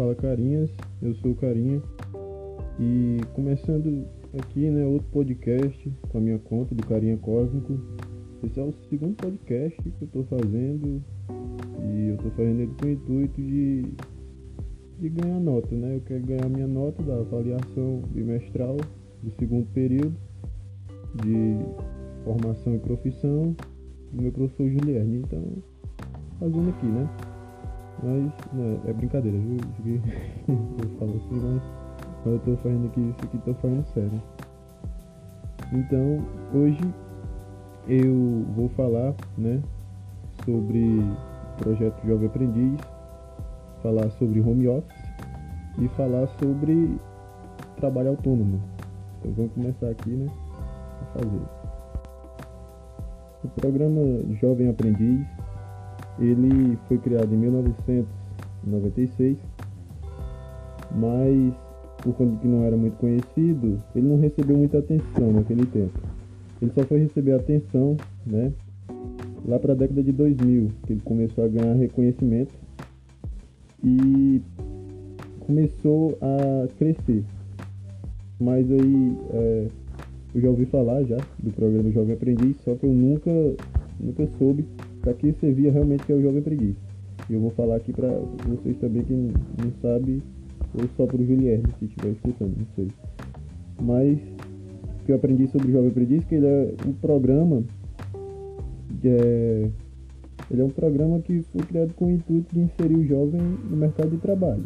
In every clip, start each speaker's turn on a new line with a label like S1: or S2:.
S1: fala Carinhas, eu sou o Carinha e começando aqui, né, outro podcast com a minha conta do Carinha Cósmico. Esse é o segundo podcast que eu estou fazendo e eu estou fazendo ele com o intuito de, de ganhar nota, né? Eu quero ganhar minha nota da avaliação bimestral do segundo período de formação e profissão do meu professor Julierne. Então, fazendo aqui, né? Mas é brincadeira, viu? eu falo assim, mas, mas eu tô fazendo aqui, isso aqui tô falando sério. Então, hoje eu vou falar, né, sobre o projeto Jovem Aprendiz, falar sobre home office e falar sobre trabalho autônomo. Então vamos começar aqui, né, a fazer. O programa Jovem Aprendiz ele foi criado em 1996, mas por conta que não era muito conhecido, ele não recebeu muita atenção naquele tempo. Ele só foi receber atenção, né, lá para a década de 2000, que ele começou a ganhar reconhecimento e começou a crescer. Mas aí é, eu já ouvi falar já do programa Jovem Aprendiz, só que eu nunca, nunca soube para que servia realmente que é o Jovem Preguiça. E eu vou falar aqui para vocês também que não sabe, ou só para o Julierne, se estiver escutando, não sei. Mas o que eu aprendi sobre o Jovem Preguiça, que ele é um programa que é, ele é um programa que foi criado com o intuito de inserir o jovem no mercado de trabalho.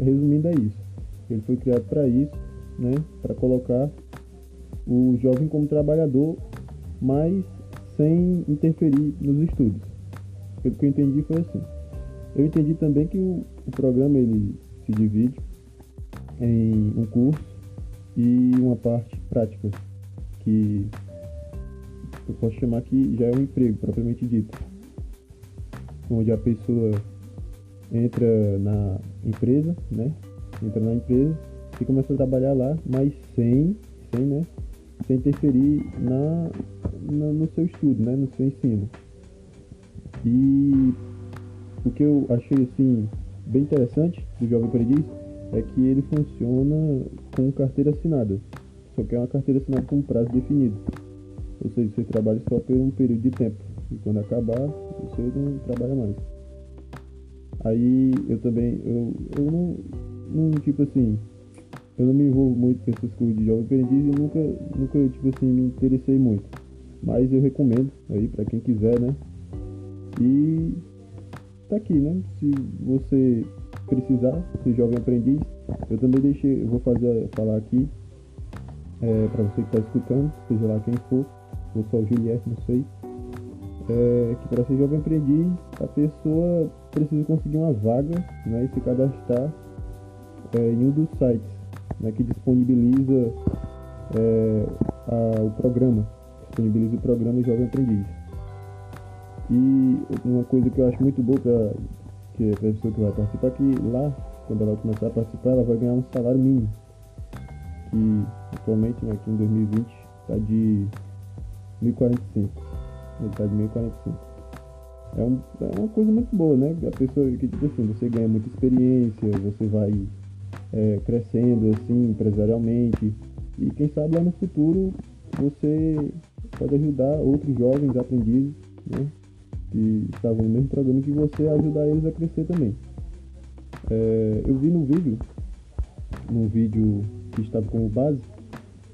S1: Resumindo é isso. Ele foi criado para isso, né, para colocar o jovem como trabalhador, mas sem interferir nos estudos. Pelo que eu entendi foi assim. Eu entendi também que o, o programa ele se divide em um curso e uma parte prática, que eu posso chamar que já é um emprego propriamente dito, onde a pessoa entra na empresa, né? Entra na empresa e começa a trabalhar lá, mas sem, sem, né? Sem interferir na, no, no seu estudo, né, no seu ensino. E o que eu achei assim bem interessante do Jovem Aprendiz é que ele funciona com carteira assinada, só que é uma carteira assinada com prazo definido. Ou seja, você trabalha só por um período de tempo e quando acabar você não trabalha mais. Aí eu também, eu, eu não, não tipo assim, eu não me envolvo muito com essas coisas de jovem aprendiz e nunca, nunca tipo assim, me interessei muito. Mas eu recomendo aí para quem quiser, né? E tá aqui, né? Se você precisar ser jovem aprendiz, eu também deixei, eu vou fazer falar aqui é, para você que está escutando, seja lá quem for, ou só o Juliette, não sei, é, que para ser jovem aprendiz a pessoa precisa conseguir uma vaga né, e se cadastrar é, em um dos sites né, que disponibiliza é, a, o programa disponibiliza o programa Jovem Aprendiz. E uma coisa que eu acho muito boa para que a pessoa que vai participar, que lá, quando ela começar a participar, ela vai ganhar um salário mínimo. Que atualmente, né, aqui em 2020, está de 1045. Ele está de 1045. É, um, é uma coisa muito boa, né? A pessoa que, tipo assim, você ganha muita experiência, você vai é, crescendo, assim, empresarialmente. E quem sabe lá no futuro você pode ajudar outros jovens aprendizes, né, que estavam no mesmo programa que você, ajudar eles a crescer também. É, eu vi no vídeo, no vídeo que estava como base,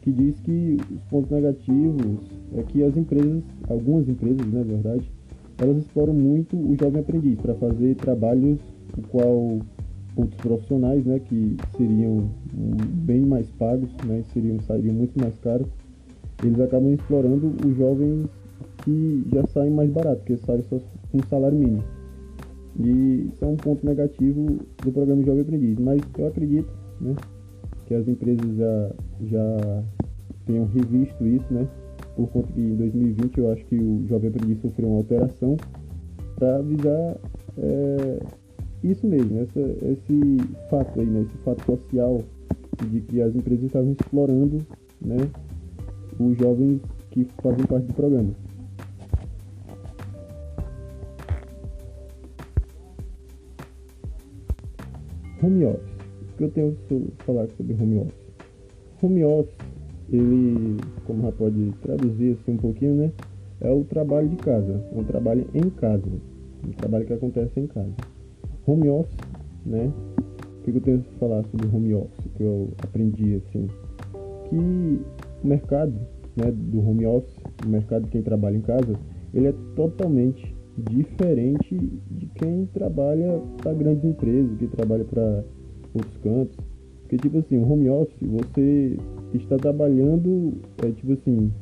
S1: que diz que os pontos negativos é que as empresas, algumas empresas, né, na verdade, elas exploram muito o jovem aprendiz para fazer trabalhos o qual outros profissionais, né, que seriam bem mais pagos, né, seriam sairiam muito mais caros, eles acabam explorando os jovens que já saem mais barato, porque saem só com salário mínimo. E isso é um ponto negativo do programa Jovem Aprendiz. Mas eu acredito né, que as empresas já, já tenham revisto isso, né? Por conta que em 2020 eu acho que o Jovem Aprendiz sofreu uma alteração para avisar é, isso mesmo, essa, esse fato aí, né? Esse fato social de que as empresas estavam explorando né, os jovens que fazem parte do programa. home office. O que eu tenho que falar sobre home office? Home office, ele, como já pode traduzir assim um pouquinho, né? É o trabalho de casa, é um trabalho em casa, um trabalho que acontece em casa. Home office, né? O que eu tenho que falar sobre home office, que eu aprendi assim? Que o mercado né, do home office, o mercado de quem trabalha em casa, ele é totalmente diferente de quem trabalha para grandes empresas, que trabalha para outros cantos. Porque, tipo assim, o home office, você está trabalhando, é tipo assim,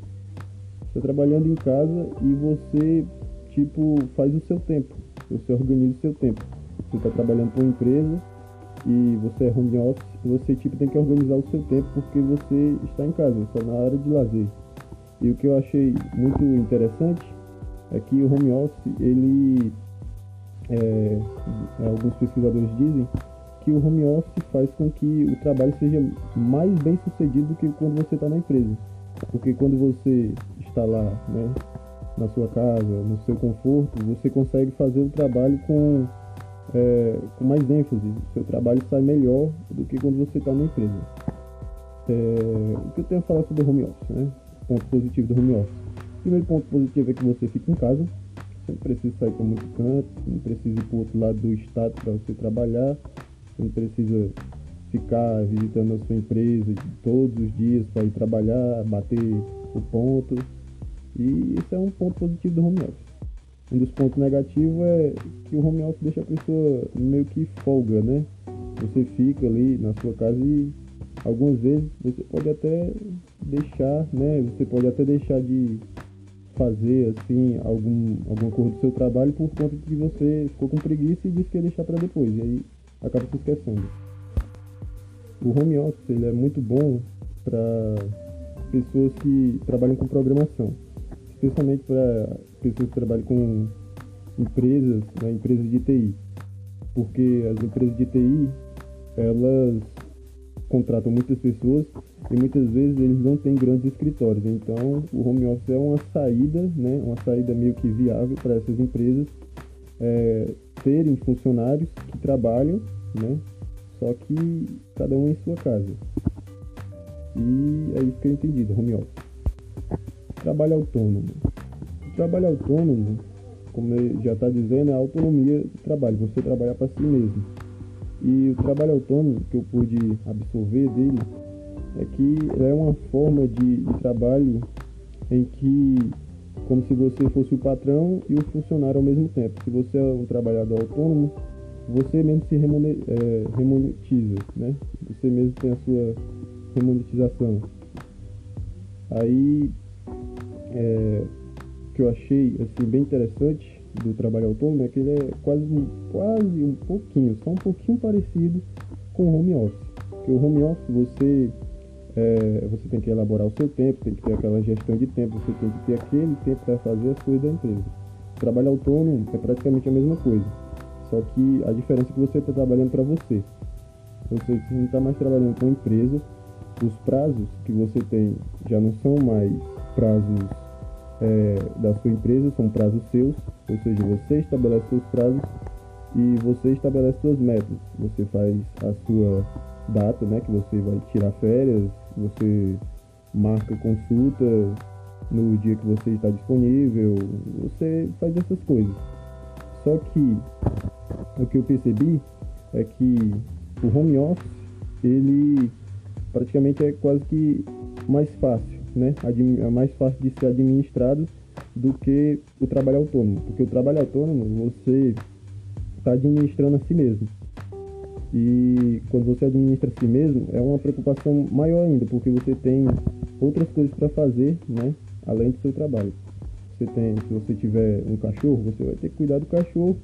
S1: está trabalhando em casa e você, tipo, faz o seu tempo, você organiza o seu tempo. Você está trabalhando para uma empresa e você é home office, você, tipo, tem que organizar o seu tempo porque você está em casa, está na área de lazer. E o que eu achei muito interessante é que o home office, ele, é, alguns pesquisadores dizem que o home office faz com que o trabalho seja mais bem sucedido do que quando você está na empresa. Porque quando você está lá, né, na sua casa, no seu conforto, você consegue fazer o trabalho com, é, com mais ênfase. Seu trabalho sai melhor do que quando você está na empresa. É, o que eu tenho a falar sobre o home office, né? Ponto positivo do home office. O primeiro ponto positivo é que você fica em casa, você não precisa sair para muito canto, não precisa ir para o outro lado do estado para você trabalhar, você não precisa ficar visitando a sua empresa todos os dias para ir trabalhar, bater o ponto. E esse é um ponto positivo do home office. Um dos pontos negativos é que o home office deixa a pessoa meio que folga, né? Você fica ali na sua casa e algumas vezes você pode até deixar, né? Você pode até deixar de fazer assim algum alguma coisa do seu trabalho por conta de que você ficou com preguiça e disse que ia deixar para depois e aí acaba se esquecendo. O home office ele é muito bom para pessoas que trabalham com programação, especialmente para pessoas que trabalham com empresas, né, empresas de TI, porque as empresas de TI elas contratam muitas pessoas e muitas vezes eles não têm grandes escritórios. Então, o home office é uma saída, né, uma saída meio que viável para essas empresas é, terem funcionários que trabalham, né, só que cada um em sua casa. E é isso que eu entendi do home office. Trabalho autônomo. O trabalho autônomo, como já está dizendo, é a autonomia do trabalho, você trabalhar para si mesmo. E o trabalho autônomo que eu pude absorver dele é que é uma forma de, de trabalho em que como se você fosse o patrão e o funcionário ao mesmo tempo. Se você é um trabalhador autônomo, você mesmo se é, remonetiza, né? Você mesmo tem a sua remonetização. Aí, é, que eu achei assim, bem interessante do trabalho autônomo é que ele é quase, quase um pouquinho, só um pouquinho parecido com o home office. Porque o home office você, é, você tem que elaborar o seu tempo, tem que ter aquela gestão de tempo, você tem que ter aquele tempo para fazer as coisas da empresa. O trabalho autônomo é praticamente a mesma coisa, só que a diferença é que você está trabalhando para você. Você não está mais trabalhando com a empresa, os prazos que você tem já não são mais prazos é, da sua empresa, são prazos seus, ou seja, você estabelece seus prazos e você estabelece suas metas. Você faz a sua data, né, que você vai tirar férias, você marca consulta no dia que você está disponível, você faz essas coisas. Só que o que eu percebi é que o home office, ele praticamente é quase que mais fácil né, é mais fácil de ser administrado do que o trabalho autônomo, porque o trabalho autônomo você está administrando a si mesmo. E quando você administra a si mesmo, é uma preocupação maior ainda, porque você tem outras coisas para fazer, né, além do seu trabalho. Você tem, se você tiver um cachorro, você vai ter que cuidar do cachorro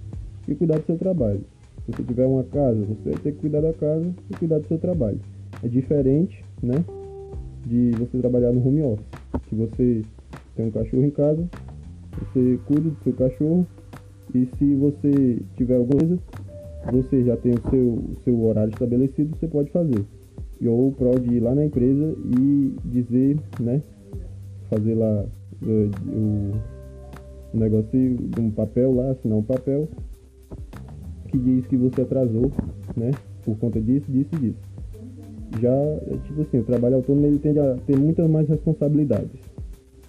S1: e cuidar do seu trabalho. Se você tiver uma casa, você vai ter que cuidar da casa e cuidar do seu trabalho. É diferente, né, de você trabalhar no home office. Se você tem um cachorro em casa, você cuida do seu cachorro e se você tiver alguma coisa, você já tem o seu, seu horário estabelecido, você pode fazer. Ou pode ir lá na empresa e dizer, né, fazer lá uh, o, negócio de um papel lá, assinar um papel que diz que você atrasou, né, por conta disso, disso e disso. Já, é tipo assim, o trabalho autônomo ele tende a ter muitas mais responsabilidades.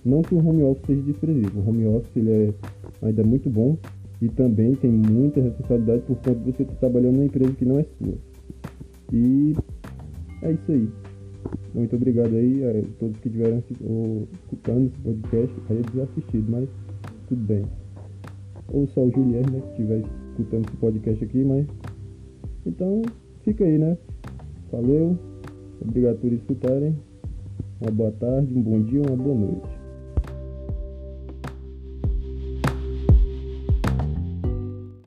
S1: Não que o home office seja desprezível, o home office ele é ainda muito bom e também tem muita responsabilidade por conta de você estar trabalhando numa empresa que não é sua. E é isso aí. Muito obrigado aí a todos que estiveram escutando esse podcast. Aí é desassistido, mas tudo bem. Ou só o Juliette, né, que estiver escutando esse podcast aqui, mas. Então, fica aí, né? Valeu. Obrigado por escutarem. Uma boa tarde, um bom dia, uma boa noite.